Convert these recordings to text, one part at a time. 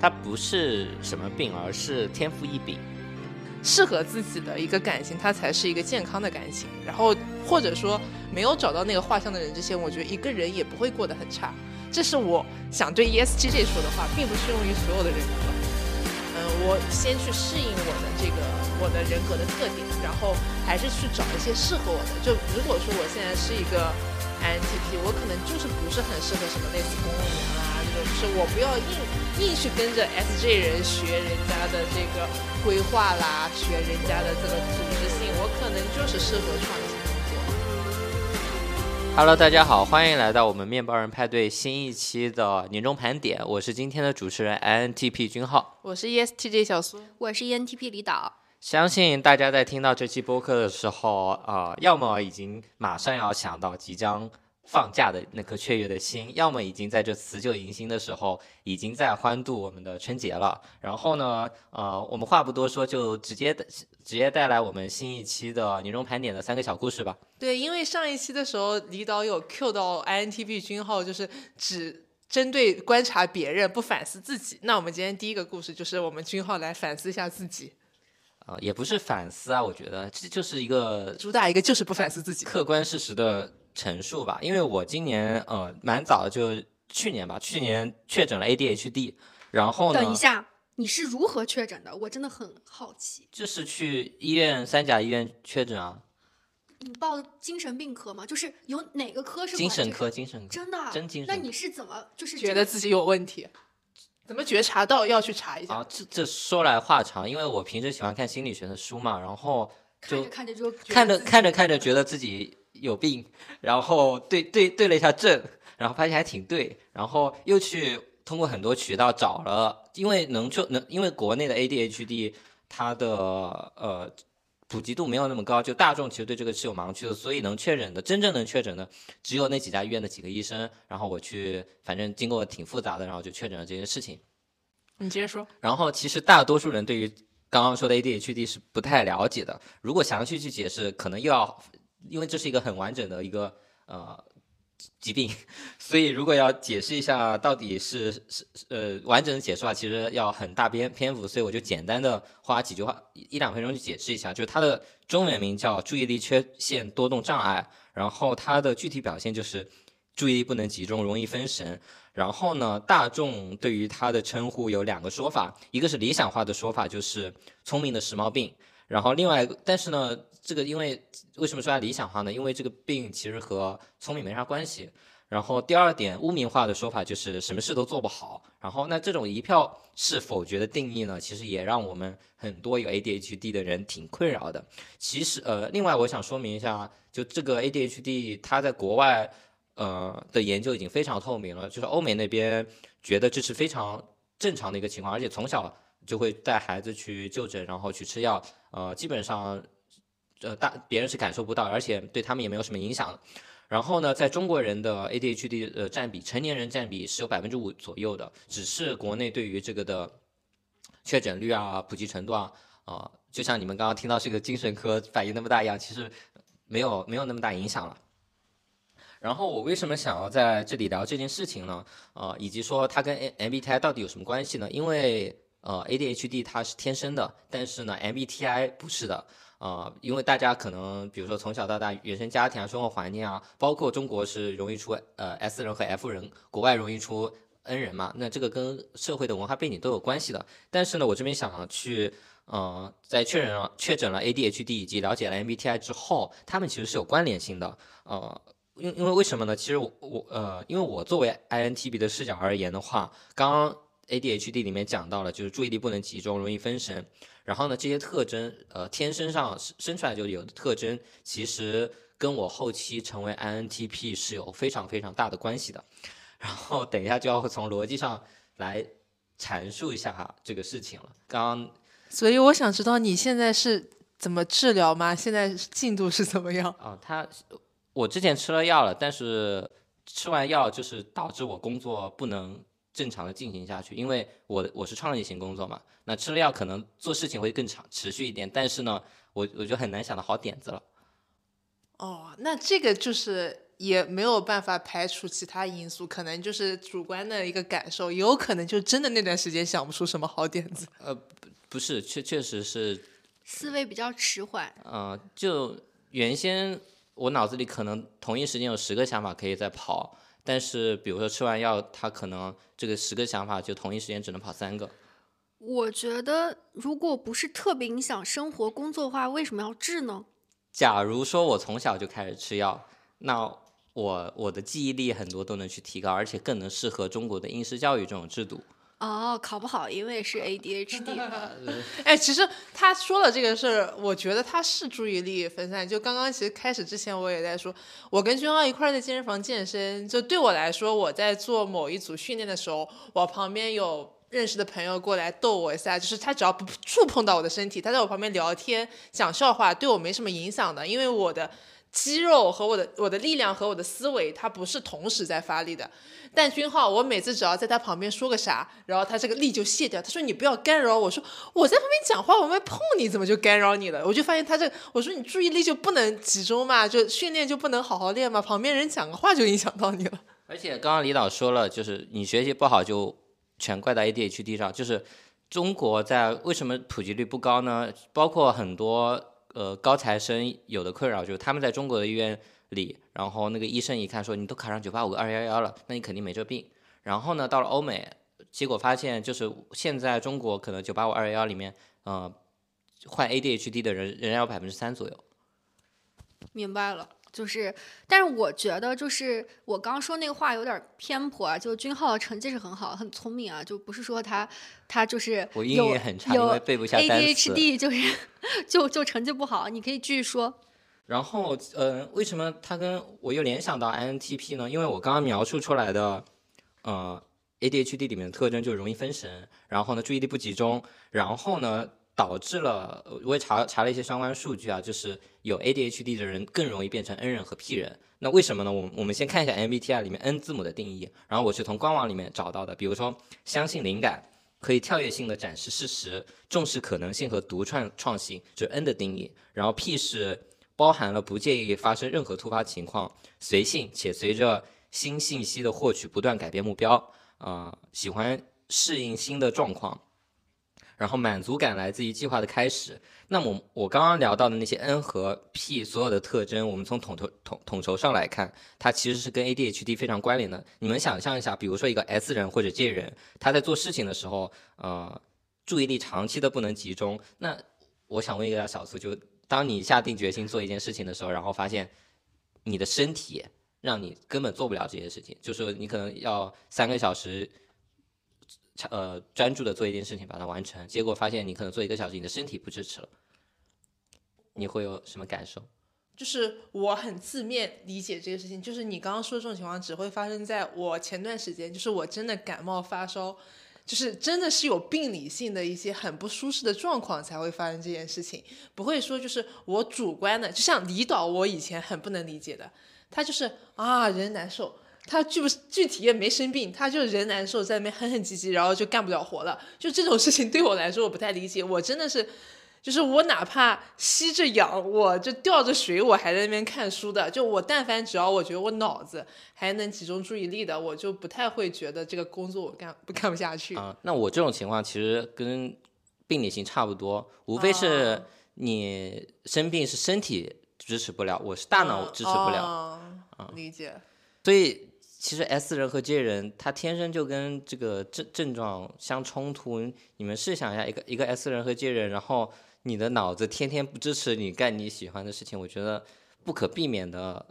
它不是什么病，而是天赋异禀。适合自己的一个感情，它才是一个健康的感情。然后或者说没有找到那个画像的人之前，我觉得一个人也不会过得很差。这是我想对 E S G J 说的话，并不适用于所有的人格。嗯，我先去适应我的这个我的人格的特点，然后还是去找一些适合我的。就如果说我现在是一个 INTP，我可能就是不是很适合什么类似公务员啊，就是我不要硬硬去跟着 SJ 人学人家的这个规划啦，学人家的这个组织性，我可能就是适合创新。Hello，大家好，欢迎来到我们面包人派对新一期的年终盘点。我是今天的主持人 INTP 君浩，我是 ESTJ 小苏，我是 ENTP 李导。相信大家在听到这期播客的时候，啊，要么已经马上要想到即将。放假的那颗雀跃的心，要么已经在这辞旧迎新的时候，已经在欢度我们的春节了。然后呢，呃，我们话不多说，就直接直接带来我们新一期的年终盘点的三个小故事吧。对，因为上一期的时候，李导有 Q 到 INTP 君号，就是只针对观察别人，不反思自己。那我们今天第一个故事就是我们君号来反思一下自己。啊，也不是反思啊，我觉得这就是一个主打一个就是不反思自己，客观事实的。陈述吧，因为我今年呃蛮早的，就去年吧，去年确诊了 ADHD，然后呢？等一下，你是如何确诊的？我真的很好奇。就是去医院三甲医院确诊啊。你报精神病科吗？就是有哪个科是精神科？精神科真的真精神？那你是怎么就是觉得自己有问题？怎么觉察到要去查一下？啊，这这说来话长，因为我平时喜欢看心理学的书嘛，然后就看着就看着看着看着觉得自己。有病，然后对对对了一下症，然后发现还挺对，然后又去通过很多渠道找了，因为能就能，因为国内的 ADHD 它的呃普及度没有那么高，就大众其实对这个是有盲区的，所以能确诊的真正能确诊的只有那几家医院的几个医生，然后我去，反正经过挺复杂的，然后就确诊了这件事情。你接着说。然后其实大多数人对于刚刚说的 ADHD 是不太了解的，如果详细去解释，可能又要。因为这是一个很完整的一个呃疾病，所以如果要解释一下到底是是呃完整的解释的话，其实要很大篇篇幅，所以我就简单的花几句话一两分钟去解释一下，就是它的中文名叫注意力缺陷多动障碍，然后它的具体表现就是注意力不能集中，容易分神。然后呢，大众对于它的称呼有两个说法，一个是理想化的说法，就是聪明的时髦病，然后另外，但是呢。这个因为为什么说它理想化呢？因为这个病其实和聪明没啥关系。然后第二点污名化的说法就是什么事都做不好。然后那这种一票是否决的定义呢？其实也让我们很多有 ADHD 的人挺困扰的。其实呃，另外我想说明一下，就这个 ADHD 它在国外呃的研究已经非常透明了，就是欧美那边觉得这是非常正常的一个情况，而且从小就会带孩子去就诊，然后去吃药，呃，基本上。呃，大别人是感受不到，而且对他们也没有什么影响。然后呢，在中国人的 ADHD 的占比，成年人占比是有百分之五左右的，只是国内对于这个的确诊率啊、普及程度啊，啊，就像你们刚刚听到这个精神科反应那么大一样，其实没有没有那么大影响了。然后我为什么想要在这里聊这件事情呢？呃，以及说它跟 MBTI 到底有什么关系呢？因为呃，ADHD 它是天生的，但是呢，MBTI 不是的。啊，因为大家可能，比如说从小到大原生家庭啊、生活环境啊，包括中国是容易出呃 S 人和 F 人，国外容易出 N 人嘛，那这个跟社会的文化背景都有关系的。但是呢，我这边想去，呃，在确认了确诊了 ADHD 以及了解了 MBTI 之后，他们其实是有关联性的。呃，因因为为什么呢？其实我我呃，因为我作为 INTP 的视角而言的话，刚刚 ADHD 里面讲到了，就是注意力不能集中，容易分神。然后呢，这些特征，呃，天生上生出来就有的特征，其实跟我后期成为 INTP 是有非常非常大的关系的。然后等一下就要从逻辑上来阐述一下这个事情了。刚刚，所以我想知道你现在是怎么治疗吗？现在进度是怎么样？啊，他，我之前吃了药了，但是吃完药就是导致我工作不能。正常的进行下去，因为我我是创意型工作嘛，那吃了药可能做事情会更长持续一点，但是呢，我我就很难想到好点子了。哦，那这个就是也没有办法排除其他因素，可能就是主观的一个感受，也有可能就真的那段时间想不出什么好点子。呃不是，确确实是，思维比较迟缓。呃，就原先我脑子里可能同一时间有十个想法可以在跑，但是比如说吃完药，他可能这个十个想法就同一时间只能跑三个。我觉得，如果不是特别影响生活工作的话，为什么要治呢？假如说我从小就开始吃药，那我我的记忆力很多都能去提高，而且更能适合中国的应试教育这种制度。哦，考不好，因为是 ADHD。哎，其实他说了这个事儿，我觉得他是注意力分散。就刚刚其实开始之前，我也在说，我跟君浩一块儿在健身房健身，就对我来说，我在做某一组训练的时候，我旁边有认识的朋友过来逗我一下，就是他只要不触碰到我的身体，他在我旁边聊天讲笑话，对我没什么影响的，因为我的。肌肉和我的我的力量和我的思维，它不是同时在发力的。但君浩，我每次只要在他旁边说个啥，然后他这个力就卸掉。他说你不要干扰我，说我在旁边讲话，我没碰你，怎么就干扰你了？我就发现他这，我说你注意力就不能集中嘛，就训练就不能好好练嘛？旁边人讲个话就影响到你了。而且刚刚李导说了，就是你学习不好就全怪到 ADHD 上，就是中国在为什么普及率不高呢？包括很多。呃，高材生有的困扰就是他们在中国的医院里，然后那个医生一看说你都考上九八五二幺幺了，那你肯定没这病。然后呢，到了欧美，结果发现就是现在中国可能九八五二幺幺里面，呃，患 ADHD 的人仍然有百分之三左右。明白了。就是，但是我觉得，就是我刚刚说那个话有点偏颇啊。就君浩的成绩是很好，很聪明啊，就不是说他他就是我英语很差，因为背不下单词。ADHD 就是 就就成绩不好，你可以继续说。然后，呃，为什么他跟我又联想到 INTP 呢？因为我刚刚描述出来的，呃，ADHD 里面的特征就是容易分神，然后呢，注意力不集中，然后呢。导致了，我也查查了一些相关数据啊，就是有 ADHD 的人更容易变成 N 人和 P 人。那为什么呢？我我们先看一下 MBTI 里面 N 字母的定义，然后我是从官网里面找到的。比如说，相信灵感，可以跳跃性的展示事实，重视可能性和独创创新，就是 N 的定义。然后 P 是包含了不介意发生任何突发情况，随性且随着新信息的获取不断改变目标，啊，喜欢适应新的状况。然后满足感来自于计划的开始。那么我刚刚聊到的那些 N 和 P 所有的特征，我们从统筹统统筹上来看，它其实是跟 ADHD 非常关联的。你们想象一下，比如说一个 S 人或者 J 人，他在做事情的时候，呃，注意力长期的不能集中。那我想问一下小苏，就当你下定决心做一件事情的时候，然后发现你的身体让你根本做不了这件事情，就是你可能要三个小时。呃，专注的做一件事情，把它完成，结果发现你可能做一个小时，你的身体不支持了，你会有什么感受？就是我很字面理解这个事情，就是你刚刚说的这种情况只会发生在我前段时间，就是我真的感冒发烧，就是真的是有病理性的一些很不舒适的状况才会发生这件事情，不会说就是我主观的，就像李导，我以前很不能理解的，他就是啊人难受。他具不具体也没生病，他就人难受，在那边哼哼唧唧，然后就干不了活了。就这种事情对我来说，我不太理解。我真的是，就是我哪怕吸着氧，我就吊着水，我还在那边看书的。就我但凡只要我觉得我脑子还能集中注意力的，我就不太会觉得这个工作我干不干不下去。啊，那我这种情况其实跟病理性差不多，无非是你生病是身体支持不了，我是大脑支持不了。啊，理解。所以。其实 S 人和 J 人，他天生就跟这个症症状相冲突。你们试想一下，一个一个 S 人和 J 人，然后你的脑子天天不支持你干你喜欢的事情，我觉得不可避免的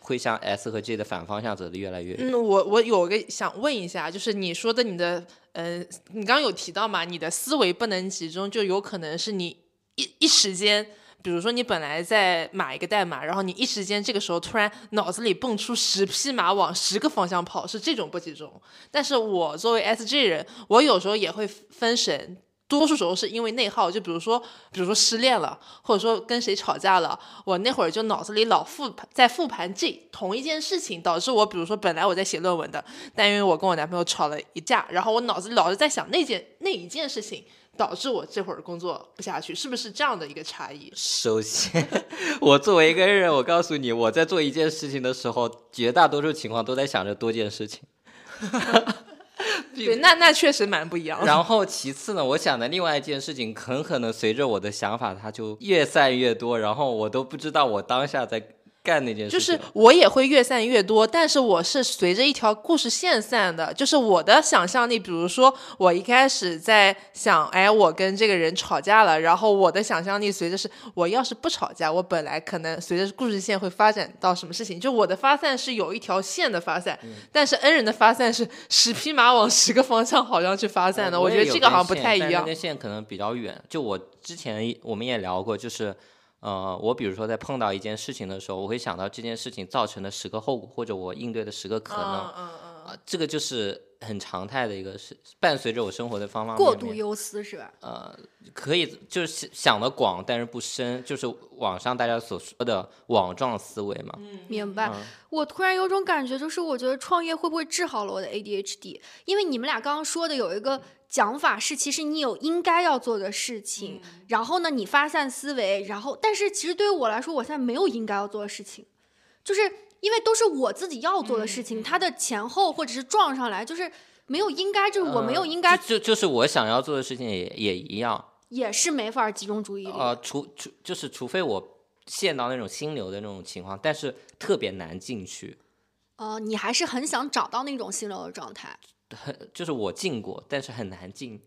会向 S 和 J 的反方向走的越来越。嗯，我我有个想问一下，就是你说的你的，嗯，你刚刚有提到嘛，你的思维不能集中，就有可能是你一一时间。比如说，你本来在码一个代码，然后你一时间这个时候突然脑子里蹦出十匹马往十个方向跑，是这种不集中。但是我作为 S G 人，我有时候也会分神，多数时候是因为内耗。就比如说，比如说失恋了，或者说跟谁吵架了，我那会儿就脑子里老复盘，在复盘这同一件事情，导致我，比如说本来我在写论文的，但因为我跟我男朋友吵了一架，然后我脑子里老是在想那件那一件事情。导致我这会儿工作不下去，是不是这样的一个差异？首先，我作为一个人，我告诉你，我在做一件事情的时候，绝大多数情况都在想着多件事情。对，那那确实蛮不一样的。然后其次呢，我想的另外一件事情，很可能随着我的想法，它就越散越多，然后我都不知道我当下在干那件事就。是我也会越散越多，但是我是随着一条故事线散的。就是我的想象力，比如说我一开始在想，哎，我跟这个人吵架了，然后我的想象力随着是，我要是不吵架，我本来可能随着故事线会发展到什么事情。就我的发散是有一条线的发散，嗯但是恩人的发散是十匹马往十个方向好像去发散的。我觉得这个好像不太一样。线可能比较远。就我之前我们也聊过，就是呃，我比如说在碰到一件事情的时候，我会想到这件事情造成的十个后果，或者我应对的十个可能。啊，这个就是很常态的一个是伴随着我生活的方方面面。过度忧思是吧？呃，可以就是想想的广，但是不深，就是网上大家所说的网状思维嘛。嗯明白。嗯我突然有种感觉，就是我觉得创业会不会治好了我的 ADHD？因为你们俩刚刚说的有一个讲法是，其实你有应该要做的事情，然后呢，你发散思维，然后但是其实对于我来说，我现在没有应该要做的事情，就是因为都是我自己要做的事情，它的前后或者是撞上来，就是没有应该，就是我没有嗯应该，就就就是我想要做的事情也也一样。也是没法集中注意力。呃，除除就是除非我陷到那种心流的那种情况，但是特别难进去。呃，你还是很想找到那种心流的状态。很就是我进过，但是很难进。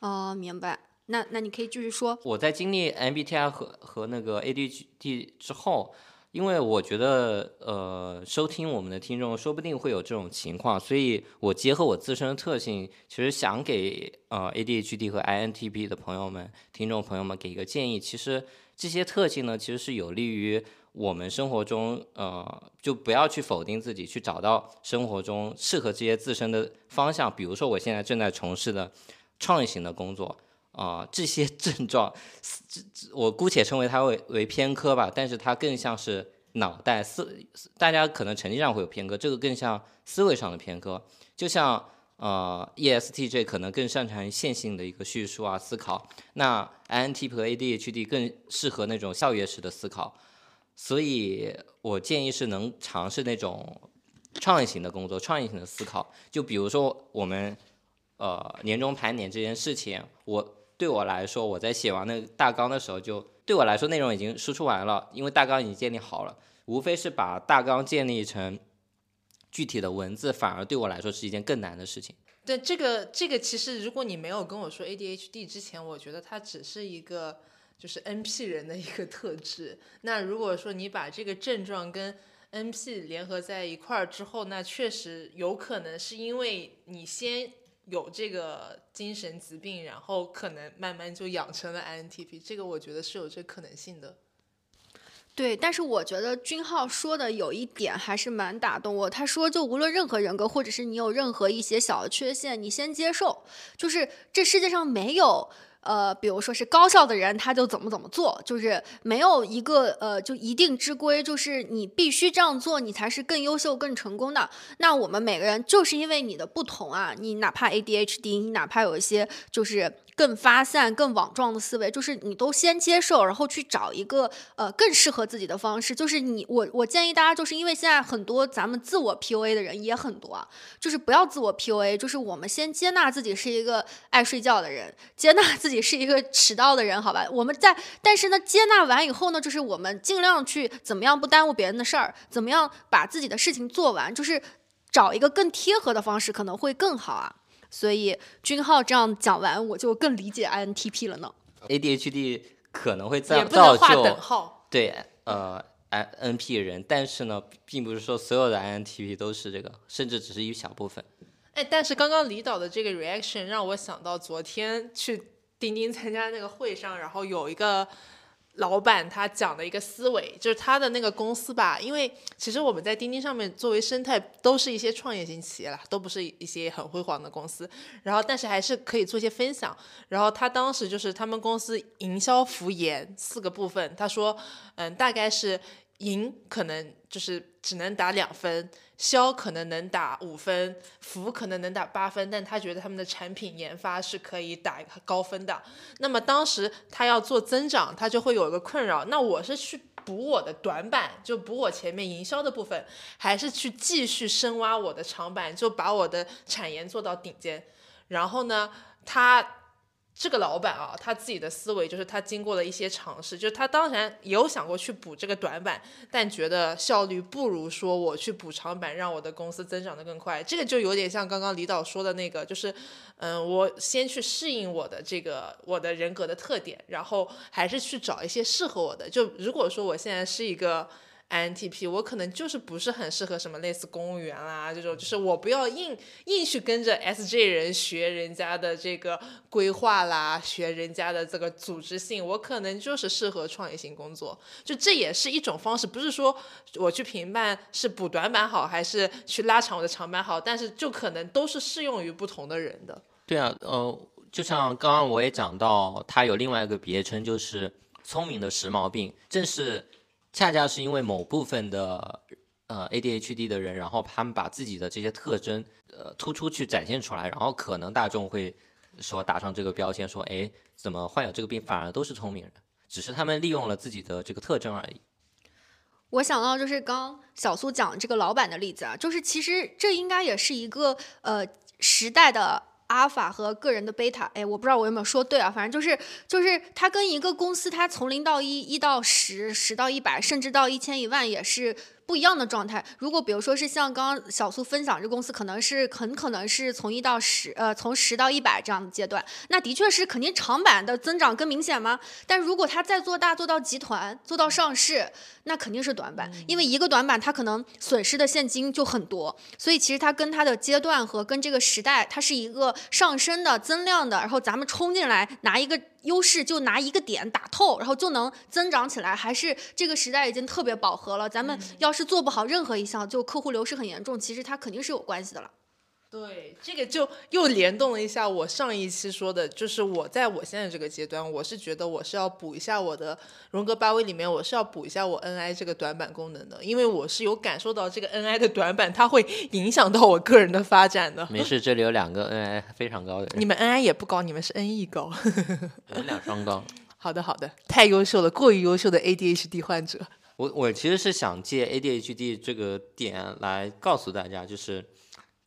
哦，明白。那那你可以继续说。我在经历 MBTI 和和那个 ADHD 之后，因为我觉得呃，收听我们的听众说不定会有这种情况，所以我结合我自身的特性，其实想给呃 ADHD 和 INTP 的朋友们、听众朋友们给一个建议。其实这些特性呢，其实是有利于我们生活中呃，就不要去否定自己，去找到生活中适合这些自身的方向。比如说，我现在正在从事的创意型的工作。啊、这些 症状，这这我姑且称为它为为偏科吧，但是它更像是脑袋思，大家可能成绩上会有偏科，这个更像思维上的偏科，就像呃 ESTJ 可能更擅长于线性的一个叙述啊思考，那 INTP 和 ADHD 更适合那种校园式的思考，所以我建议是能尝试那种创意型的工作，创意型的思考，就比如说我们呃年终盘点这件事情，我。对我来说，我在写完那个大纲的时候就，对我来说内容已经输出完了，因为大纲已经建立好了，无非是把大纲建立成具体的文字，反而对我来说是一件更难的事情。对这个这个，其实如果你没有跟我说 ADHD 之前，我觉得它只是一个就是 NP 人的一个特质。那如果说你把这个症状跟 NP 联合在一块儿之后，那确实有可能是因为你先有这个精神疾病，然后可能慢慢就养成了 INTP。这个我觉得是有这可能性的。对，但是我觉得君浩说的有一点还是蛮打动我。他说，就无论任何人格，或者是你有任何一些小的缺陷，你先接受，就是这世界上没有。呃，比如说是高效的人，他就怎么怎么做，就是没有一个呃就一定之规，就是你必须这样做，你才是更优秀、更成功的。那我们每个人就是因为你的不同啊，你哪怕 ADHD，你哪怕有一些就是更发散、更网状的思维，就是你都先接受，然后去找一个呃更适合自己的方式。就是你我我建议大家，就是因为现在很多咱们自我 PUA 的人也很多，就是不要自我 PUA，就是我们先接纳自己是一个爱睡觉的人，接纳自己是一个迟到的人，好吧？我们在但是呢，接纳完以后呢，就是我们尽量去怎么样不耽误别人的事儿，怎么样把自己的事情做完，就是找一个更贴合的方式，可能会更好啊。所以君浩这样讲完，我就更理解 INTP 了呢。ADHD 可能会也造不能划造就等号。对呃 I NP 人，但是呢，并不是说所有的 INTP 都是这个，甚至只是一小部分。哎，但是刚刚李导的这个 reaction 让我想到昨天去钉钉参加那个会上，然后有一个老板他讲的一个思维，就是他的那个公司吧，因为其实我们在钉钉上面作为生态都是一些创业型企业啦，都不是一些很辉煌的公司，然后但是还是可以做一些分享。然后他当时就是他们公司营销服研四个部分，他说，嗯，大概是赢可能就是只能打两分，销可能能打五分，服可能能打八分，但他觉得他们的产品研发是可以打高分的。那么当时他要做增长，他就会有一个困扰，那我是去补我的短板，就补我前面营销的部分，还是去继续深挖我的长板，就把我的产研做到顶尖。然后呢，他。这个老板啊，他自己的思维就是他经过了一些尝试，就是他当然也有想过去补这个短板，但觉得效率不如说我去补长板，让我的公司增长的更快。这个就有点像刚刚李导说的那个，就是嗯，我先去适应我的这个我的人格的特点，然后还是去找一些适合我的。就如果说我现在是一个。INTP，我可能就是不是很适合什么类似公务员啦这种，就是我不要硬硬去跟着 SJ 人学人家的这个规划啦，学人家的这个组织性，我可能就是适合创业型工作。就这也是一种方式，不是说我去评判是补短板好还是去拉长我的长板好，但是就可能都是适用于不同的人的。对啊，呃，就像刚刚我也讲到，他有另外一个别称，就是聪明的时髦病，正是。恰恰是因为某部分的呃 ADHD 的人，然后他们把自己的这些特征呃突出去展现出来，然后可能大众会说打上这个标签，说哎，怎么患有这个病反而都是聪明人，只是他们利用了自己的这个特征而已。我想到就是刚小苏讲这个老板的例子啊，就是其实这应该也是一个呃时代的。阿尔法和个人的贝塔，哎，我不知道我有没有说对啊，反正就是就是它跟一个公司，它从零到一，一到十，十到一百，甚至到一千一万，也是。不一样的状态。如果比如说是像刚刚小苏分享，这公司可能是很可能是从一到十，呃，从十到一百这样的阶段，那的确是肯定长板的增长更明显吗？但如果它再做大，做到集团，做到上市，那肯定是短板，因为一个短板它可能损失的现金就很多。所以其实它跟它的阶段和跟这个时代，它是一个上升的、增量的，然后咱们冲进来拿一个。优势就拿一个点打透，然后就能增长起来。还是这个时代已经特别饱和了，咱们要是做不好任何一项，就客户流失很严重。其实它肯定是有关系的了。对，这个就又联动了一下我上一期说的，就是我在我现在这个阶段，我是觉得我是要补一下我的荣格八维里面，我是要补一下我 NI 这个短板功能的，因为我是有感受到这个 NI 的短板，它会影响到我个人的发展的。没事，这里有两个 NI 非常高的人。你们 NI 也不高，你们是 NE 高。我们俩双高。好的，好的，太优秀了，过于优秀的 ADHD 患者。我我其实是想借 ADHD 这个点来告诉大家，就是。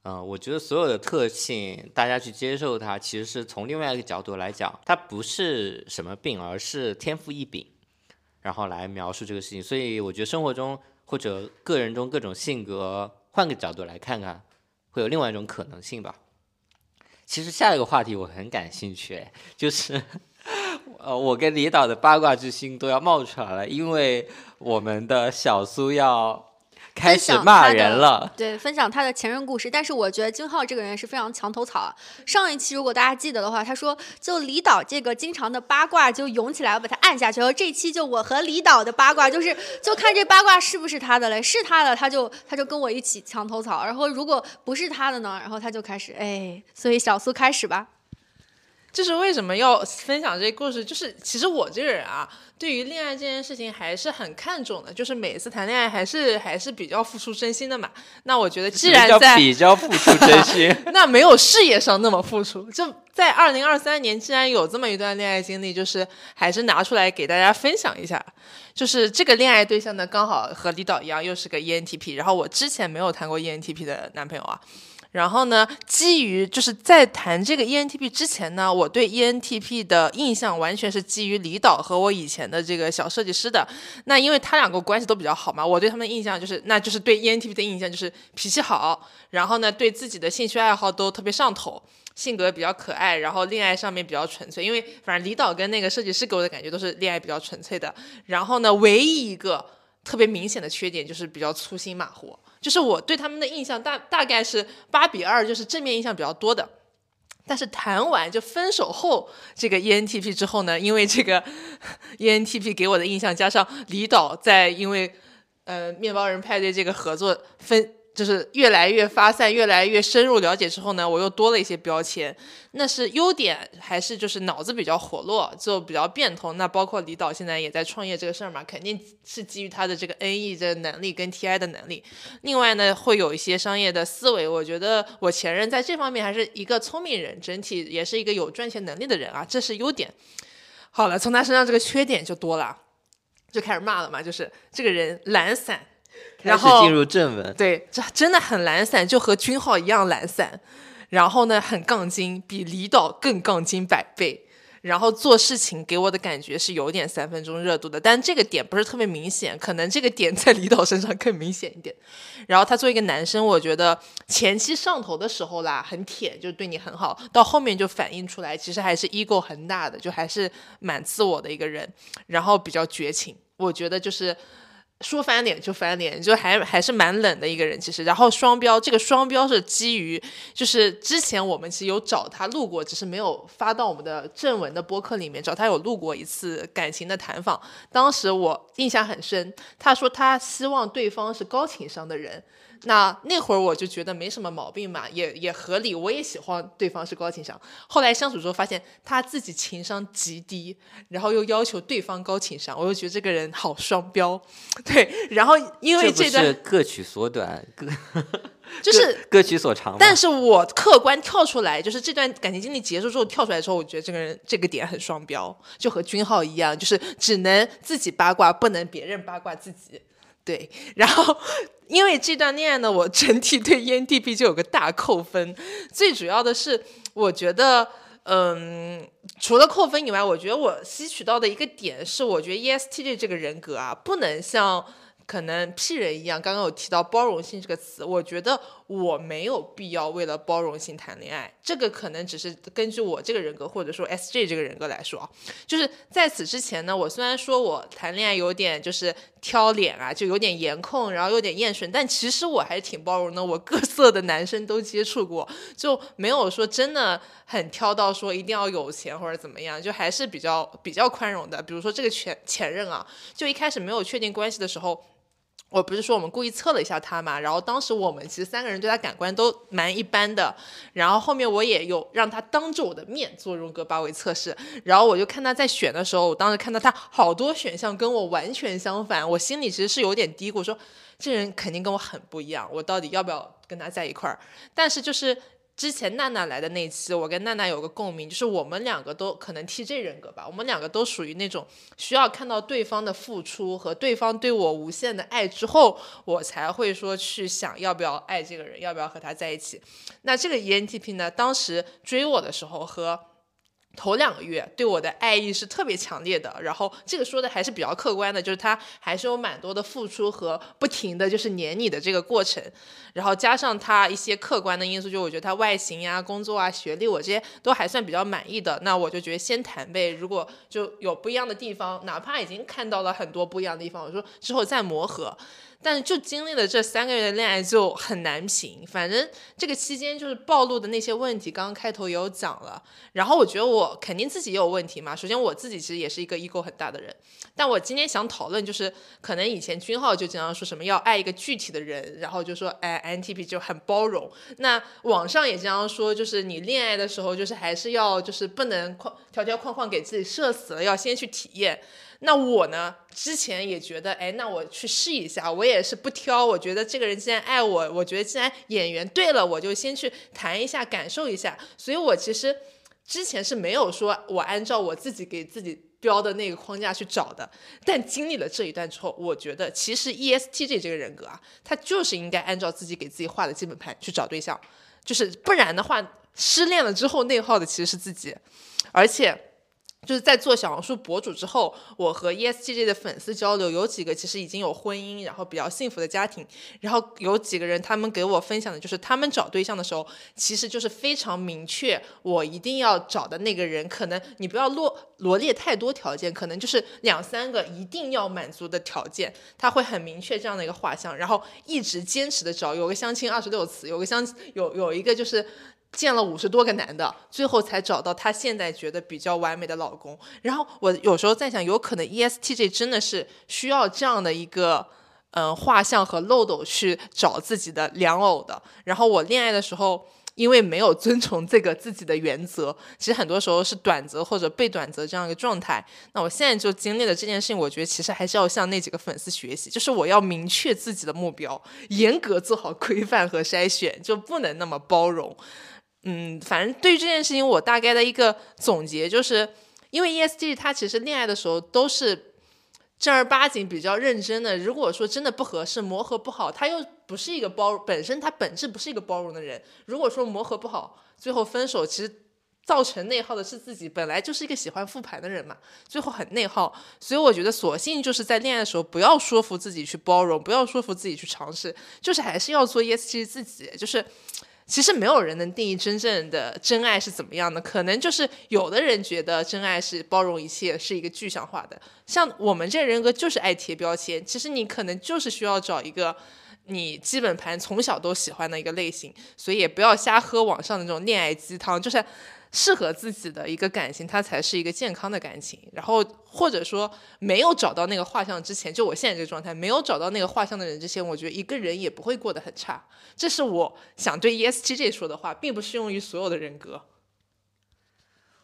嗯，我觉得所有的特性，大家去接受它，其实是从另外一个角度来讲，它不是什么病，而是天赋异禀，然后来描述这个事情。所以我觉得生活中或者个人中各种性格，换个角度来看看，会有另外一种可能性吧。其实下一个话题我很感兴趣，就是，呃，我跟李导的八卦之心都要冒出来了，因为我们的小苏要。开始骂人了，对，分享他的前任故事。但是我觉得金浩这个人是非常墙头草。上一期如果大家记得的话，他说就李导这个经常的八卦就涌起来，我把他按下去。然后这期就我和李导的八卦，就是就看这八卦是不是他的嘞，是他的他就他就跟我一起墙头草。然后如果不是他的呢，然后他就开始哎，所以小苏开始吧。就是为什么要分享这个故事？就是其实我这个人啊，对于恋爱这件事情还是很看重的。就是每次谈恋爱还是还是比较付出真心的嘛。那我觉得既然在比较付出真心，那没有事业上那么付出。就在二零二三年，既然有这么一段恋爱经历，就是还是拿出来给大家分享一下。就是这个恋爱对象呢，刚好和李导一样，又是个 ENTP。然后我之前没有谈过 ENTP 的男朋友啊。然后呢，基于就是在谈这个 ENTP 之前呢，我对 ENTP 的印象完全是基于李导和我以前的这个小设计师的。那因为他两个关系都比较好嘛，我对他们的印象就是，那就是对 ENTP 的印象就是脾气好，然后呢，对自己的兴趣爱好都特别上头，性格比较可爱，然后恋爱上面比较纯粹。因为反正李导跟那个设计师给我的感觉都是恋爱比较纯粹的。然后呢，唯一一个特别明显的缺点就是比较粗心马虎。就是我对他们的印象大大概是八比二，就是正面印象比较多的。但是谈完就分手后这个 ENTP 之后呢，因为这个 ENTP 给我的印象加上李导在因为呃面包人派对这个合作分就是越来越发散，越来越深入了解之后呢，我又多了一些标签。那是优点还是就是脑子比较活络，就比较变通？那包括李导现在也在创业这个事儿嘛，肯定是基于他的这个 NE 这能力跟 TI 的能力。另外呢，会有一些商业的思维。我觉得我前任在这方面还是一个聪明人，整体也是一个有赚钱能力的人啊，这是优点。好了，从他身上这个缺点就多了，就开始骂了嘛，就是这个人懒散。然后进入正文，对，这真的很懒散，就和君浩一样懒散。然后呢，很杠精，比李导更杠精百倍。然后做事情给我的感觉是有点三分钟热度的，但这个点不是特别明显，可能这个点在李导身上更明显一点。然后他作为一个男生，我觉得前期上头的时候啦，很舔，就对你很好，到后面就反映出来，其实还是 ego 很大的，就还是蛮自我的一个人，然后比较绝情。我觉得就是。说翻脸就翻脸，就还还是蛮冷的一个人，其实。然后双标，这个双标是基于，就是之前我们其实有找他录过，只是没有发到我们的正文的播客里面。找他有录过一次感情的谈访，当时我印象很深。他说他希望对方是高情商的人。那那会儿我就觉得没什么毛病嘛，也也合理，我也喜欢对方是高情商。后来相处之后发现他自己情商极低，然后又要求对方高情商，我就觉得这个人好双标。对，然后因为这段各取所短，各 就是各取所长。但是我客观跳出来，就是这段感情经历结束之后跳出来之后，我觉得这个人这个点很双标，就和君浩一样，就是只能自己八卦，不能别人八卦自己。对，然后因为这段恋爱呢，我整体对 ENTP 就有个大扣分。最主要的是，我觉得，嗯，除了扣分以外，我觉得我吸取到的一个点是，我觉得 ESTJ 这个人格啊，不能像。可能 P 人一样，刚刚有提到包容性这个词，我觉得我没有必要为了包容性谈恋爱。这个可能只是根据我这个人格，或者说 SJ 这个人格来说啊，就是在此之前呢，我虽然说我谈恋爱有点就是挑脸啊，就有点颜控，然后有点厌顺，但其实我还是挺包容的。我各色的男生都接触过，就没有说真的很挑到说一定要有钱或者怎么样，就还是比较比较宽容的。比如说这个前前任啊，就一开始没有确定关系的时候。我不是说我们故意测了一下他嘛，然后当时我们其实三个人对他感官都蛮一般的，然后后面我也有让他当着我的面做荣格八维测试，然后我就看他在选的时候，我当时看到他好多选项跟我完全相反，我心里其实是有点嘀咕，说这人肯定跟我很不一样，我到底要不要跟他在一块儿？但是就是。之前娜娜来的那期，我跟娜娜有个共鸣，就是我们两个都可能 TJ 人格吧，我们两个都属于那种需要看到对方的付出和对方对我无限的爱之后，我才会说去想要不要爱这个人，要不要和他在一起。那这个 ENTP 呢，当时追我的时候和。头两个月对我的爱意是特别强烈的，然后这个说的还是比较客观的，就是他还是有蛮多的付出和不停的就是黏你的这个过程，然后加上他一些客观的因素，就我觉得他外形呀、工作啊、学历我这些都还算比较满意的，那我就觉得先谈呗。如果就有不一样的地方，哪怕已经看到了很多不一样的地方，我说之后再磨合。但是就经历了这三个月的恋爱就很难评，反正这个期间就是暴露的那些问题，刚刚开头也有讲了。然后我觉得我肯定自己也有问题嘛。首先我自己其实也是一个 ego 很大的人，但我今天想讨论就是，可能以前君浩就经常说什么要爱一个具体的人，然后就说哎，NTP 就很包容。那网上也经常说，就是你恋爱的时候就是还是要就是不能框条条框框给自己设死了，要先去体验。那我呢？之前也觉得，哎，那我去试一下。我也是不挑，我觉得这个人既然爱我，我觉得既然演员对了，我就先去谈一下，感受一下。所以我其实之前是没有说我按照我自己给自己标的那个框架去找的。但经历了这一段之后，我觉得其实 ESTJ 这个人格啊，他就是应该按照自己给自己画的基本盘去找对象，就是不然的话，失恋了之后内耗的其实是自己，而且。就是在做小红书博主之后，我和 E S G J 的粉丝交流，有几个其实已经有婚姻，然后比较幸福的家庭，然后有几个人他们给我分享的就是他们找对象的时候，其实就是非常明确，我一定要找的那个人，可能你不要罗罗列太多条件，可能就是两三个一定要满足的条件，他会很明确这样的一个画像，然后一直坚持的找，有个相亲二十六次，有个相有有一个就是。见了五十多个男的，最后才找到她现在觉得比较完美的老公。然后我有时候在想，有可能 ESTJ 真的是需要这样的一个嗯画像和漏斗去找自己的良偶的。然后我恋爱的时候。因为没有遵从这个自己的原则，其实很多时候是短则或者被短则这样一个状态。那我现在就经历了这件事情，我觉得其实还是要向那几个粉丝学习，就是我要明确自己的目标，严格做好规范和筛选，就不能那么包容。嗯，反正对于这件事情，我大概的一个总结就是，因为 E S G 他其实恋爱的时候都是。正儿八经比较认真的，如果说真的不合适，磨合不好，他又不是一个包本身他本质不是一个包容的人。如果说磨合不好，最后分手，其实造成内耗的是自己，本来就是一个喜欢复盘的人嘛，最后很内耗。所以我觉得，索性就是在恋爱的时候，不要说服自己去包容，不要说服自己去尝试，就是还是要做 ESG 自己，就是。其实没有人能定义真正的真爱是怎么样的，可能就是有的人觉得真爱是包容一切，是一个具象化的。像我们这人格就是爱贴标签，其实你可能就是需要找一个你基本盘从小都喜欢的一个类型，所以也不要瞎喝网上的那种恋爱鸡汤，就是。适合自己的一个感情，它才是一个健康的感情。然后或者说没有找到那个画像之前，就我现在这个状态，没有找到那个画像的人之前，我觉得一个人也不会过得很差。这是我想对 ESTJ 说的话，并不适用于所有的人格。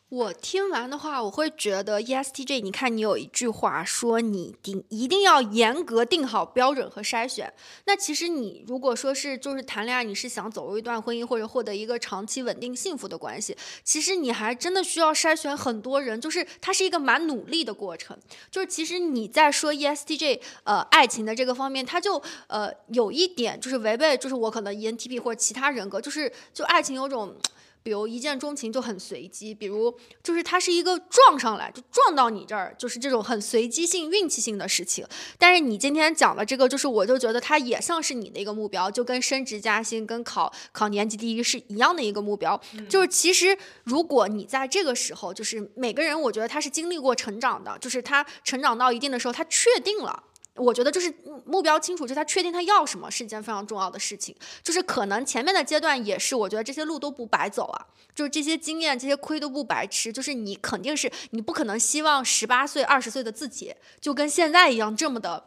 我听完的话，我会觉得 ESTJ，你看你有一句话说你定一定要严格定好标准和筛选。那其实你如果说是就是谈恋爱，你是想走入一段婚姻或者获得一个长期稳定幸福的关系，其实你还真的需要筛选很多人，就是它是一个蛮努力的过程。就是其实你在说 ESTJ 呃爱情的这个方面，它就呃有一点就是违背，就是我可能 ENTP 或者其他人格，就是就爱情有种。比如一见钟情就很随机，比如就是它是一个撞上来就撞到你这儿，就是这种很随机性、运气性的事情。但是你今天讲的这个，就是我就觉得它也像是你的一个目标，就跟升职加薪、跟考考年级第一是一样的一个目标。就是其实如果你在这个时候，就是每个人，我觉得他是经历过成长的，就是他成长到一定的时候，他确定了。我觉得就是目标清楚，就他确定他要什么是一件非常重要的事情。就是可能前面的阶段也是，我觉得这些路都不白走啊，就是这些经验、这些亏都不白吃。就是你肯定是你不可能希望十八岁、二十岁的自己就跟现在一样这么的，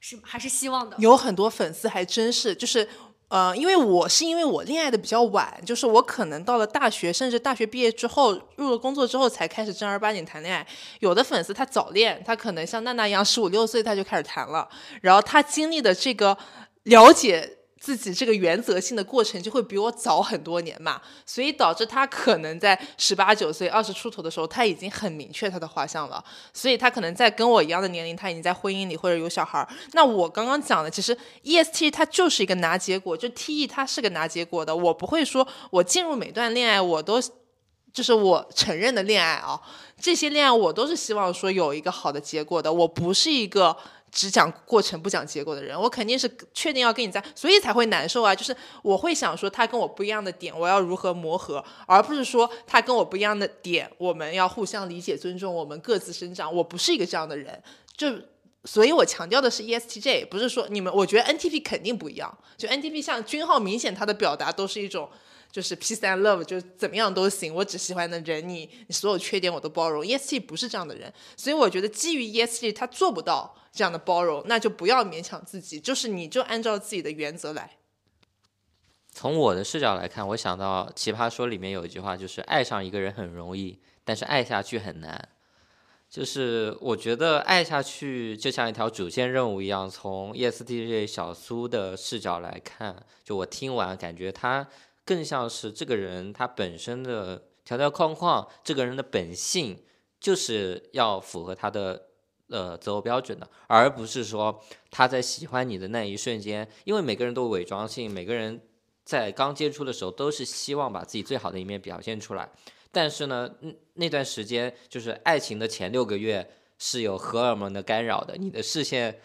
是还是希望的。有很多粉丝还真是就是。呃，因为我是因为我恋爱的比较晚，就是我可能到了大学，甚至大学毕业之后入了工作之后才开始正儿八经谈恋爱。有的粉丝他早恋，他可能像娜娜一样十五六岁他就开始谈了，然后他经历的这个了解。自己这个原则性的过程就会比我早很多年嘛，所以导致他可能在十八九岁、二十出头的时候，他已经很明确他的画像了。所以他可能在跟我一样的年龄，他已经在婚姻里或者有小孩。那我刚刚讲的，其实 E S T 它就是一个拿结果，就 T E 它是个拿结果的。我不会说我进入每段恋爱我都就是我承认的恋爱啊，这些恋爱我都是希望说有一个好的结果的。我不是一个。只讲过程不讲结果的人，我肯定是确定要跟你在，所以才会难受啊。就是我会想说，他跟我不一样的点，我要如何磨合，而不是说他跟我不一样的点，我们要互相理解、尊重，我们各自生长。我不是一个这样的人，就所以，我强调的是 ESTJ，不是说你们。我觉得 NTP 肯定不一样，就 NTP 像君浩，明显他的表达都是一种。就是 peace and love，就怎么样都行，我只喜欢的人你，你所有缺点我都包容。EST 不是这样的人，所以我觉得基于 EST 他做不到这样的包容，那就不要勉强自己，就是你就按照自己的原则来。从我的视角来看，我想到《奇葩说》里面有一句话，就是爱上一个人很容易，但是爱下去很难。就是我觉得爱下去就像一条主线任务一样。从 ESTJ 小苏的视角来看，就我听完感觉他。更像是这个人他本身的条条框框，这个人的本性就是要符合他的呃择偶标准的，而不是说他在喜欢你的那一瞬间，因为每个人都伪装性，每个人在刚接触的时候都是希望把自己最好的一面表现出来，但是呢，那段时间就是爱情的前六个月是有荷尔蒙的干扰的，你的视线。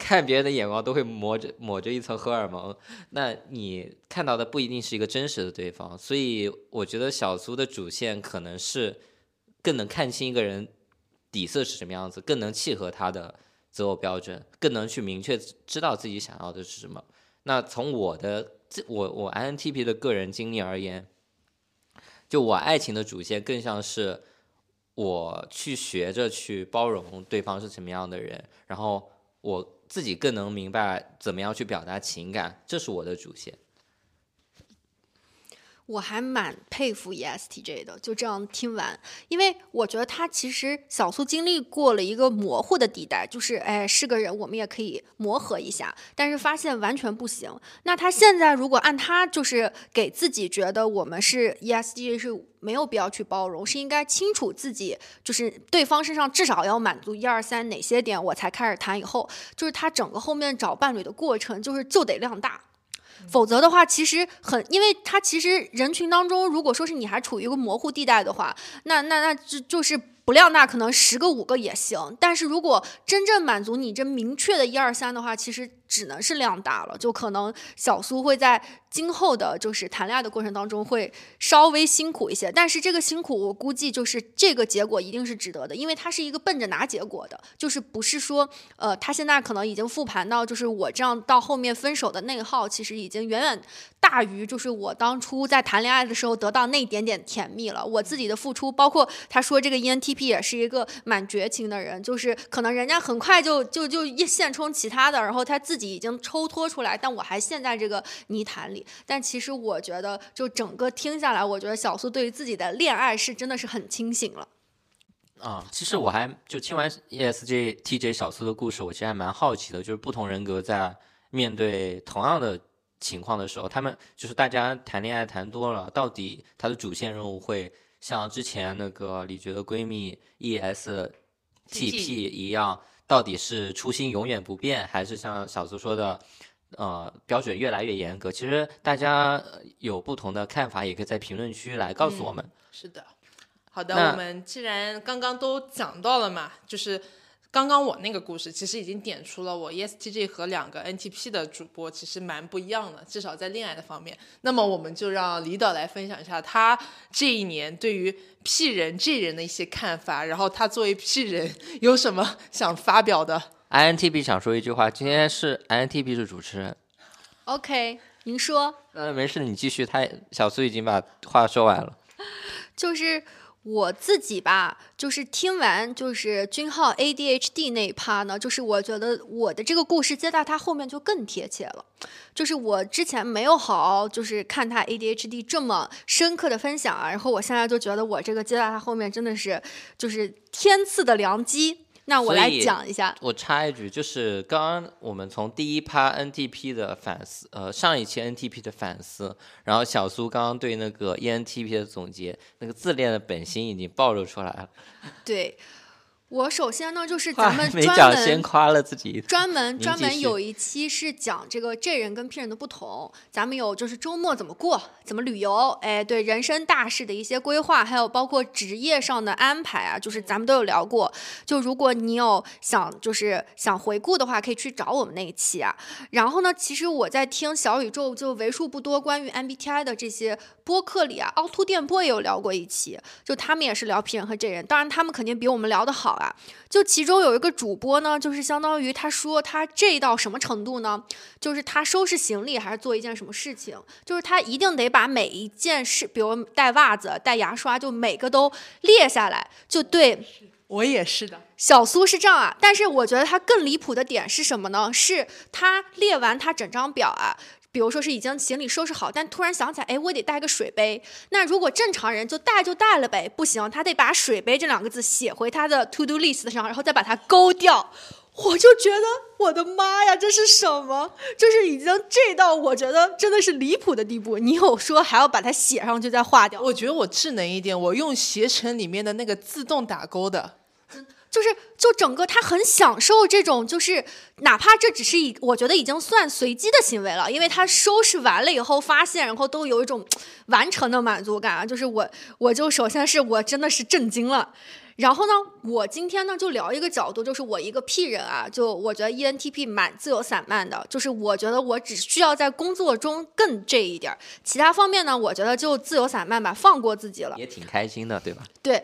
看别人的眼光都会抹着抹着一层荷尔蒙，那你看到的不一定是一个真实的对方，所以我觉得小苏的主线可能是更能看清一个人底色是什么样子，更能契合他的择偶标准，更能去明确知道自己想要的是什么。那从我的这我我 INTP 的个人经历而言，就我爱情的主线更像是我去学着去包容对方是什么样的人，然后我。自己更能明白怎么样去表达情感，这是我的主线。我还蛮佩服 ESTJ 的，就这样听完，因为我觉得他其实小苏经历过了一个模糊的地带，就是哎是个人，我们也可以磨合一下，但是发现完全不行。那他现在如果按他就是给自己觉得我们是 ESTJ 是没有必要去包容，是应该清楚自己就是对方身上至少要满足一二三哪些点，我才开始谈。以后就是他整个后面找伴侣的过程，就是就得量大。否则的话，其实很，因为他其实人群当中，如果说是你还处于一个模糊地带的话，那那那就就是不量大，可能十个五个也行。但是如果真正满足你这明确的一二三的话，其实只能是量大了，就可能小苏会在。今后的就是谈恋爱的过程当中会稍微辛苦一些，但是这个辛苦我估计就是这个结果一定是值得的，因为他是一个奔着拿结果的，就是不是说呃他现在可能已经复盘到就是我这样到后面分手的内耗其实已经远远大于就是我当初在谈恋爱的时候得到那一点点甜蜜了。我自己的付出，包括他说这个 ENTP 也是一个蛮绝情的人，就是可能人家很快就就就一现充其他的，然后他自己已经抽脱出来，但我还陷在这个泥潭里。但其实我觉得，就整个听下来，我觉得小苏对于自己的恋爱是真的是很清醒了。啊，其实我还就听完 ESG TJ 小苏的故事，我其实还蛮好奇的，就是不同人格在面对同样的情况的时候，他们就是大家谈恋爱谈多了，到底他的主线任务会像之前那个李觉的闺蜜 ESTP 一样，到底是初心永远不变，还是像小苏说的？呃，标准越来越严格，其实大家有不同的看法，也可以在评论区来告诉我们。是的，好的，我们既然刚刚都讲到了嘛，就是刚刚我那个故事，其实已经点出了我 ESTJ 和两个 NTP 的主播其实蛮不一样的，至少在恋爱的方面。那么我们就让李导来分享一下他这一年对于 P 人 J 人的一些看法，然后他作为 P 人有什么想发表的。INTP 想说一句话，今天是 INTP 是主持人。OK，您说。呃，没事，你继续。他小苏已经把话说完了。就是我自己吧，就是听完就是君浩 ADHD 那一趴呢，就是我觉得我的这个故事接到他后面就更贴切了。就是我之前没有好就是看他 ADHD 这么深刻的分享啊，然后我现在就觉得我这个接到他后面真的是就是天赐的良机。那我来讲一下。我插一句，就是刚刚我们从第一趴 NTP 的反思，呃，上一期 NTP 的反思，然后小苏刚刚对那个 ENTP 的总结，那个自恋的本心已经暴露出来了。对。我首先呢，就是咱们专门先夸了自己，专门专门有一期是讲这个 J 人跟 P 人的不同。咱们有就是周末怎么过，怎么旅游，哎，对人生大事的一些规划，还有包括职业上的安排啊，就是咱们都有聊过。就如果你有想就是想回顾的话，可以去找我们那一期啊。然后呢，其实我在听小宇宙就为数不多关于 MBTI 的这些播客里啊，凹凸电波也有聊过一期，就他们也是聊 P 人和 J 人，当然他们肯定比我们聊得好。啊，就其中有一个主播呢，就是相当于他说他这到什么程度呢？就是他收拾行李还是做一件什么事情，就是他一定得把每一件事，比如带袜子、带牙刷，就每个都列下来。就对我也是的，小苏是这样啊。但是我觉得他更离谱的点是什么呢？是他列完他整张表啊。比如说是已经行李收拾好，但突然想起来，哎，我得带个水杯。那如果正常人就带就带了呗，不行，他得把水杯这两个字写回他的 to do list 上，然后再把它勾掉。我就觉得我的妈呀，这是什么？就是已经这到我觉得真的是离谱的地步。你有说还要把它写上去再划掉？我觉得我智能一点，我用携程里面的那个自动打勾的。就是，就整个他很享受这种，就是哪怕这只是一，我觉得已经算随机的行为了，因为他收拾完了以后发现，然后都有一种完成的满足感啊。就是我，我就首先是我真的是震惊了，然后呢，我今天呢就聊一个角度，就是我一个 P 人啊，就我觉得 ENTP 蛮自由散漫的，就是我觉得我只需要在工作中更这一点儿，其他方面呢，我觉得就自由散漫吧，放过自己了，也挺开心的，对吧？对。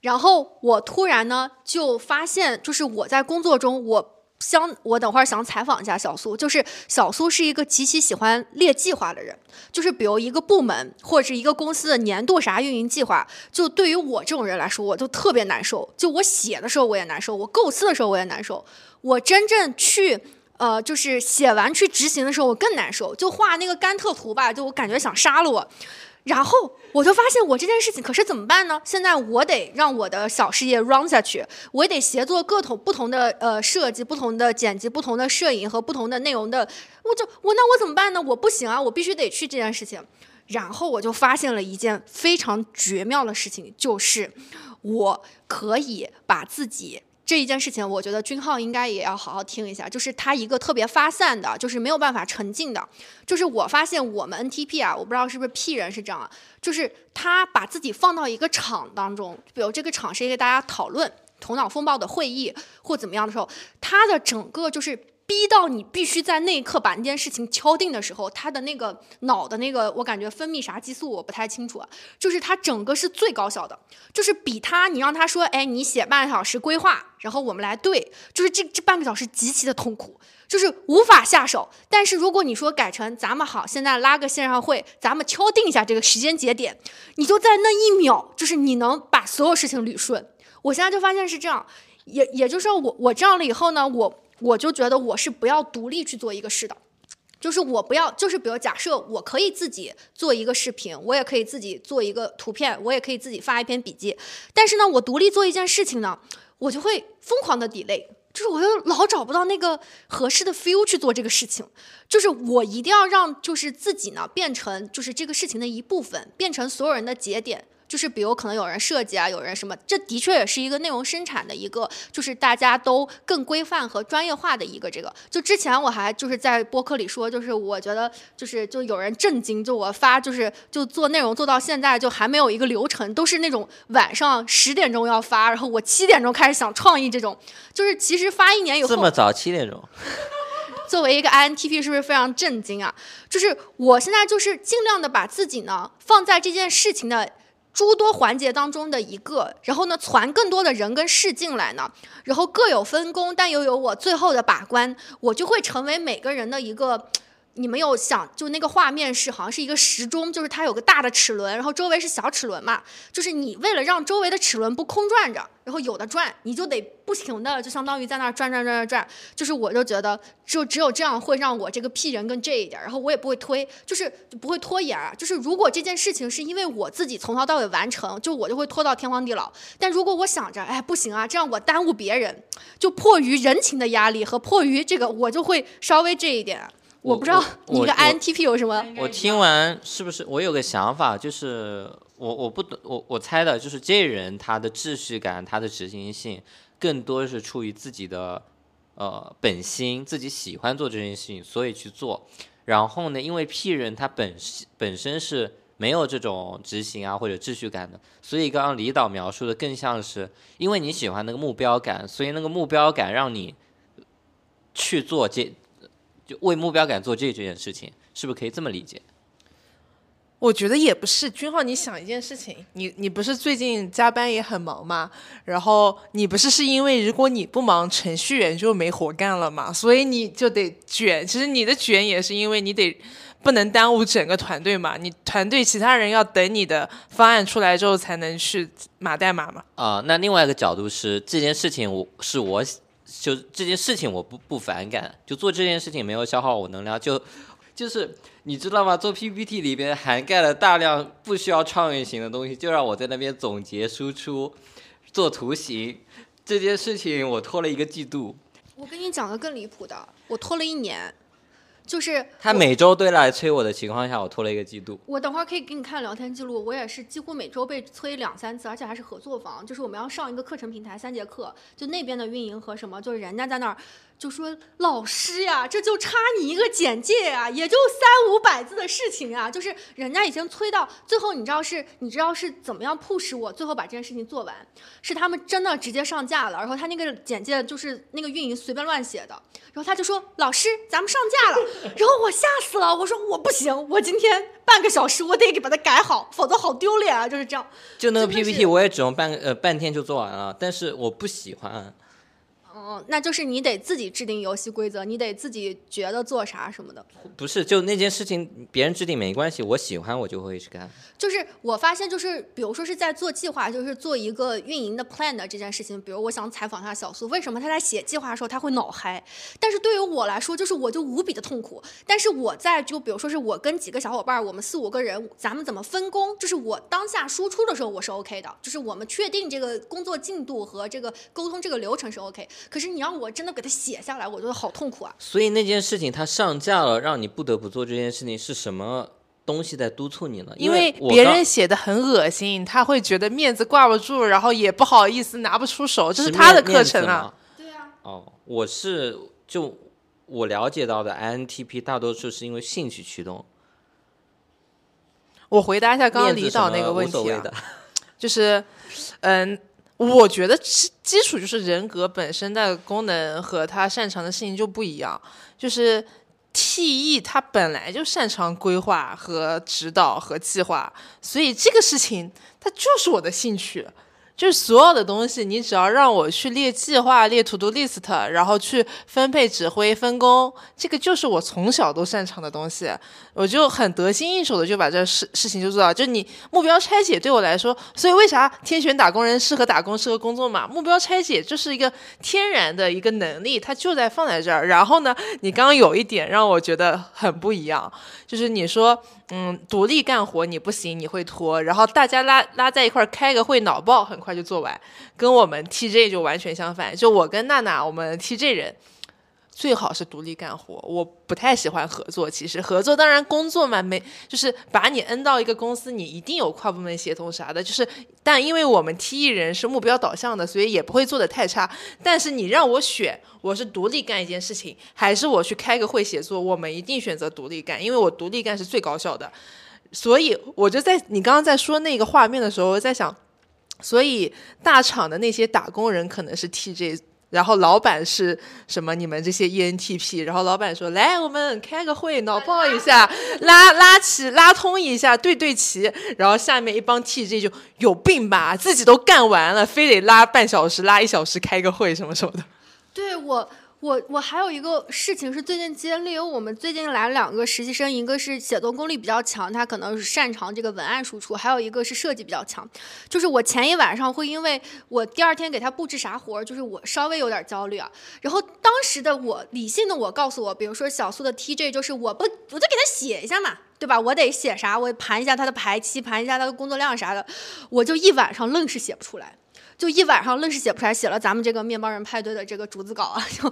然后我突然呢，就发现，就是我在工作中，我想，我等会儿想采访一下小苏，就是小苏是一个极其喜欢列计划的人，就是比如一个部门或者是一个公司的年度啥运营计划，就对于我这种人来说，我就特别难受。就我写的时候我也难受，我构思的时候我也难受，我真正去呃，就是写完去执行的时候我更难受。就画那个甘特图吧，就我感觉想杀了我。然后我就发现，我这件事情可是怎么办呢？现在我得让我的小事业 run 下去，我得协作各种不同的呃设计、不同的剪辑、不同的摄影和不同的内容的，我就我那我怎么办呢？我不行啊，我必须得去这件事情。然后我就发现了一件非常绝妙的事情，就是我可以把自己。这一件事情，我觉得君浩应该也要好好听一下。就是他一个特别发散的，就是没有办法沉浸的。就是我发现我们 NTP 啊，我不知道是不是 P 人是这样啊，就是他把自己放到一个场当中，比如这个场是一个大家讨论头脑风暴的会议或怎么样的时候，他的整个就是。逼到你必须在那一刻把那件事情敲定的时候，他的那个脑的那个，我感觉分泌啥激素我不太清楚，就是他整个是最高效的，就是比他你让他说，哎，你写半个小时规划，然后我们来对，就是这这半个小时极其的痛苦，就是无法下手。但是如果你说改成咱们好，现在拉个线上会，咱们敲定一下这个时间节点，你就在那一秒，就是你能把所有事情捋顺。我现在就发现是这样，也也就是说，我我这样了以后呢，我。我就觉得我是不要独立去做一个事的，就是我不要，就是比如假设我可以自己做一个视频，我也可以自己做一个图片，我也可以自己发一篇笔记，但是呢，我独立做一件事情呢，我就会疯狂的 delay，就是我又老找不到那个合适的 feel 去做这个事情，就是我一定要让就是自己呢变成就是这个事情的一部分，变成所有人的节点。就是比如可能有人设计啊，有人什么，这的确也是一个内容生产的一个，就是大家都更规范和专业化的一个这个。就之前我还就是在播客里说，就是我觉得就是就有人震惊，就我发就是就做内容做到现在就还没有一个流程，都是那种晚上十点钟要发，然后我七点钟开始想创意这种，就是其实发一年以后这么早七点钟，作为一个 INTP 是不是非常震惊啊？就是我现在就是尽量的把自己呢放在这件事情的。诸多环节当中的一个，然后呢，传更多的人跟事进来呢，然后各有分工，但又有我最后的把关，我就会成为每个人的一个。你们有想，就那个画面是好像是一个时钟，就是它有个大的齿轮，然后周围是小齿轮嘛。就是你为了让周围的齿轮不空转着，然后有的转，你就得不停的，就相当于在那儿转转转转转。就是我就觉得，就只有这样会让我这个 P 人更 J 一点，然后我也不会推，就是不会拖延啊。就是如果这件事情是因为我自己从头到尾完成，就我就会拖到天荒地老。但如果我想着，哎，不行啊，这样我耽误别人，就迫于人情的压力和迫于这个，我就会稍微这一点。我不知道 你个 INTP 有什么？我听完是不是我有个想法，就是我我不懂，我我猜的就是这人他的秩序感，他的执行性更多是出于自己的呃本心，自己喜欢做这件事情，所以去做。然后呢，因为 P 人他本本身是没有这种执行啊或者秩序感的，所以刚刚李导描述的更像是因为你喜欢那个目标感，所以那个目标感让你去做这。就为目标感做这这件事情，是不是可以这么理解？我觉得也不是，君浩，你想一件事情，你你不是最近加班也很忙吗？然后你不是是因为如果你不忙，程序员就没活干了嘛，所以你就得卷。其实你的卷也是因为你得不能耽误整个团队嘛，你团队其他人要等你的方案出来之后才能去码代码嘛。啊，那另外一个角度是这件事情，我是我。就这件事情我不不反感，就做这件事情没有消耗我能量，就就是你知道吗？做 PPT 里边涵盖了大量不需要创意型的东西，就让我在那边总结输出，做图形这件事情我拖了一个季度。我跟你讲个更离谱的，我拖了一年。就是他每周都来催我的情况下，我拖了一个季度。我等会儿可以给你看聊天记录，我也是几乎每周被催两三次，而且还是合作方，就是我们要上一个课程平台三节课，就那边的运营和什么，就是人家在那儿。就说老师呀，这就差你一个简介呀，也就三五百字的事情啊，就是人家已经催到最后，你知道是，你知道是怎么样 push 我最后把这件事情做完，是他们真的直接上架了，然后他那个简介就是那个运营随便乱写的，然后他就说老师咱们上架了，然后我吓死了，我说我不行，我今天半个小时我得给把它改好，否则好丢脸啊，就是这样。就那个 PPT 我也只用半呃半天就做完了，但是我不喜欢。嗯，那就是你得自己制定游戏规则，你得自己觉得做啥什么的。不是，就那件事情别人制定没关系，我喜欢我就会去干。就是我发现，就是比如说是在做计划，就是做一个运营的 plan 的这件事情。比如我想采访一下小苏，为什么他在写计划的时候他会脑嗨？但是对于我来说，就是我就无比的痛苦。但是我在就比如说是我跟几个小伙伴，我们四五个人，咱们怎么分工？就是我当下输出的时候我是 OK 的，就是我们确定这个工作进度和这个沟通这个流程是 OK。可是你让我真的给它写下来，我觉得好痛苦啊。所以那件事情它上架了，让你不得不做这件事情，是什么东西在督促你呢？因为别人写的很恶心，他会觉得面子挂不住，然后也不好意思拿不出手，这是他的课程啊。对啊。哦，我是就我了解到的 INTP 大多数是因为兴趣驱动。我回答一下刚刚李导那个问题啊，就是嗯。我觉得基基础就是人格本身的功能和他擅长的事情就不一样，就是 T E 他本来就擅长规划和指导和计划，所以这个事情它就是我的兴趣。就是所有的东西，你只要让我去列计划、列 to do list，然后去分配、指挥、分工，这个就是我从小都擅长的东西，我就很得心应手的就把这事事情就做到。就你目标拆解对我来说，所以为啥天选打工人适合打工、适合工作嘛？目标拆解就是一个天然的一个能力，它就在放在这儿。然后呢，你刚刚有一点让我觉得很不一样，就是你说。嗯，独立干活你不行，你会拖。然后大家拉拉在一块儿开个会，脑爆很快就做完，跟我们 TJ 就完全相反。就我跟娜娜，我们 TJ 人。最好是独立干活，我不太喜欢合作。其实合作当然工作嘛，没就是把你摁到一个公司，你一定有跨部门协同啥的。就是，但因为我们 T E 人是目标导向的，所以也不会做的太差。但是你让我选，我是独立干一件事情，还是我去开个会写作，我们一定选择独立干，因为我独立干是最高效的。所以我就在你刚刚在说那个画面的时候，我在想，所以大厂的那些打工人可能是 T J。然后老板是什么？你们这些 ENTP，然后老板说：“来，我们开个会，脑爆一下，拉拉齐，拉通一下，对对齐。”然后下面一帮 TJ 就有病吧，自己都干完了，非得拉半小时，拉一小时开个会，什么什么的。对我。我我还有一个事情是最近经历，因为我们最近来了两个实习生，一个是写作功力比较强，他可能是擅长这个文案输出，还有一个是设计比较强。就是我前一晚上会因为我第二天给他布置啥活儿，就是我稍微有点焦虑啊。然后当时的我理性的我告诉我，比如说小苏的 TJ 就是我不我就给他写一下嘛，对吧？我得写啥，我盘一下他的排期，盘一下他的工作量啥的，我就一晚上愣是写不出来。就一晚上愣是写不出来，写了咱们这个面包人派对的这个逐字稿啊，就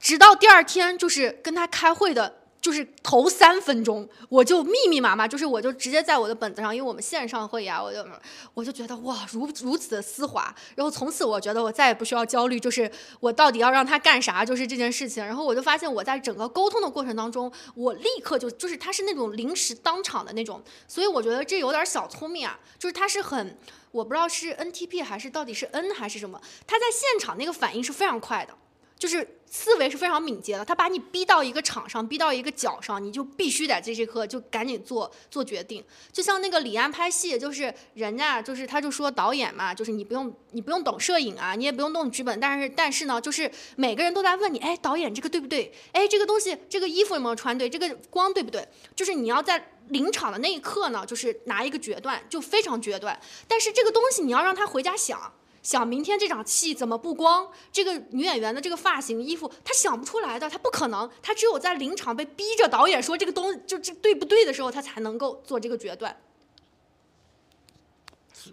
直到第二天，就是跟他开会的，就是头三分钟，我就密密麻麻，就是我就直接在我的本子上，因为我们线上会啊，我就我就觉得哇，如如此的丝滑，然后从此我觉得我再也不需要焦虑，就是我到底要让他干啥，就是这件事情，然后我就发现我在整个沟通的过程当中，我立刻就就是他是那种临时当场的那种，所以我觉得这有点小聪明啊，就是他是很。我不知道是 NTP 还是到底是 N 还是什么，他在现场那个反应是非常快的，就是思维是非常敏捷的。他把你逼到一个场上，逼到一个角上，你就必须在这刻就赶紧做做决定。就像那个李安拍戏，就是人家就是他就说导演嘛，就是你不用你不用懂摄影啊，你也不用动剧本，但是但是呢，就是每个人都在问你，哎，导演这个对不对？哎，这个东西这个衣服有没有穿对？这个光对不对？就是你要在。临场的那一刻呢，就是拿一个决断，就非常决断。但是这个东西你要让他回家想想，明天这场戏怎么布光，这个女演员的这个发型、衣服，他想不出来的，他不可能。他只有在临场被逼着导演说这个东就这对不对的时候，他才能够做这个决断。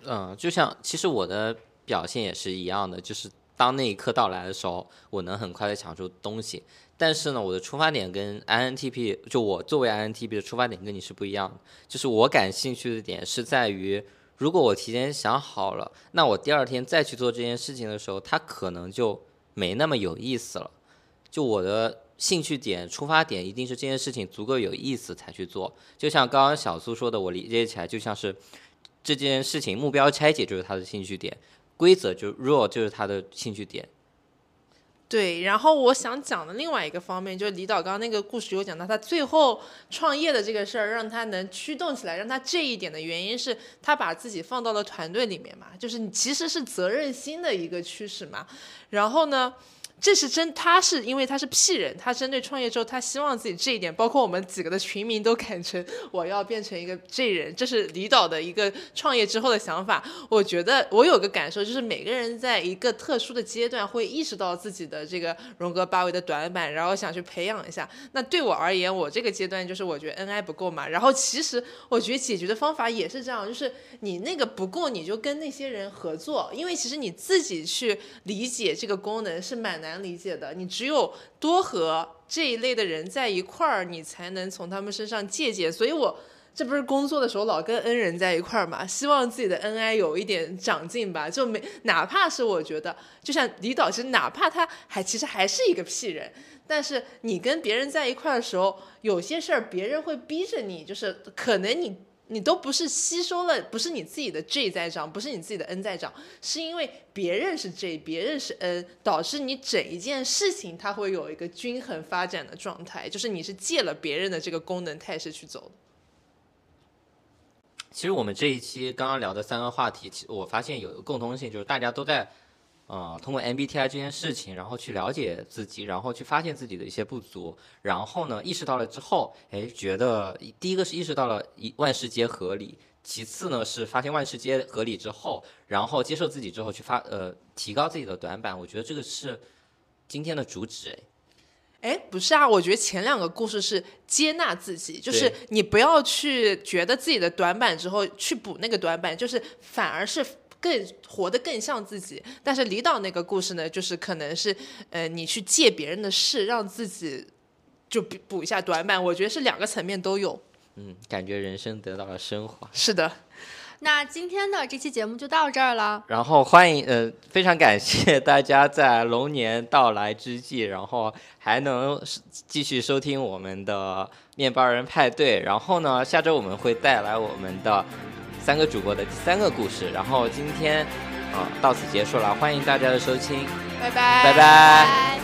嗯，就像其实我的表现也是一样的，就是当那一刻到来的时候，我能很快的抢出东西。但是呢，我的出发点跟 INTP 就我作为 INTP 的出发点跟你是不一样的。就是我感兴趣的点是在于，如果我提前想好了，那我第二天再去做这件事情的时候，它可能就没那么有意思了。就我的兴趣点、出发点一定是这件事情足够有意思才去做。就像刚刚小苏说的，我理解起来就像是这件事情目标拆解就是他的兴趣点，规则就 rule 就是他的兴趣点。对，然后我想讲的另外一个方面，就是李导刚刚那个故事有讲到，他最后创业的这个事儿，让他能驱动起来，让他这一点的原因是他把自己放到了团队里面嘛，就是你其实是责任心的一个驱使嘛。然后呢，这是真，他是因为他是 P 人，他针对创业之后，他希望自己这一点，包括我们几个的群名都改成我要变成一个 J 人，这是李导的一个创业之后的想法。我觉得我有个感受，就是每个人在一个特殊的阶段会意识到自己的这个荣格八维的短板，然后想去培养一下。那对我而言，我这个阶段就是我觉得 N I 不够嘛，然后其实我觉得解决的方法也是这样，就是你那个不够，你就跟那些人合作，因为其实你自己去理解这个功能是蛮难。难理解的，你只有多和这一类的人在一块儿，你才能从他们身上借鉴。所以我这不是工作的时候老跟恩人在一块儿嘛，希望自己的恩爱有一点长进吧。就没哪怕是我觉得，就像李导，其实哪怕他还其实还是一个屁人，但是你跟别人在一块儿的时候，有些事儿别人会逼着你，就是可能你。你都不是吸收了，不是你自己的 J 在涨，不是你自己的 N 在涨，是因为别人是 J，别人是 N，导致你整一件事情它会有一个均衡发展的状态，就是你是借了别人的这个功能态势去走。其实我们这一期刚刚聊的三个话题，其实我发现有一个共通性，就是大家都在。呃，通过 MBTI 这件事情，然后去了解自己，然后去发现自己的一些不足，然后呢，意识到了之后，哎，觉得第一个是意识到了一万事皆合理，其次呢是发现万事皆合理之后，然后接受自己之后去发呃提高自己的短板，我觉得这个是今天的主旨，哎，哎，不是啊，我觉得前两个故事是接纳自己，就是你不要去觉得自己的短板之后去补那个短板，就是反而是。更活得更像自己，但是李导那个故事呢，就是可能是，呃，你去借别人的事，让自己就补补一下短板。我觉得是两个层面都有。嗯，感觉人生得到了升华。是的。那今天的这期节目就到这儿了。然后欢迎，呃，非常感谢大家在龙年到来之际，然后还能继续收听我们的面包人派对，然后呢？下周我们会带来我们的三个主播的第三个故事。然后今天，呃，到此结束了，欢迎大家的收听，拜拜，拜拜。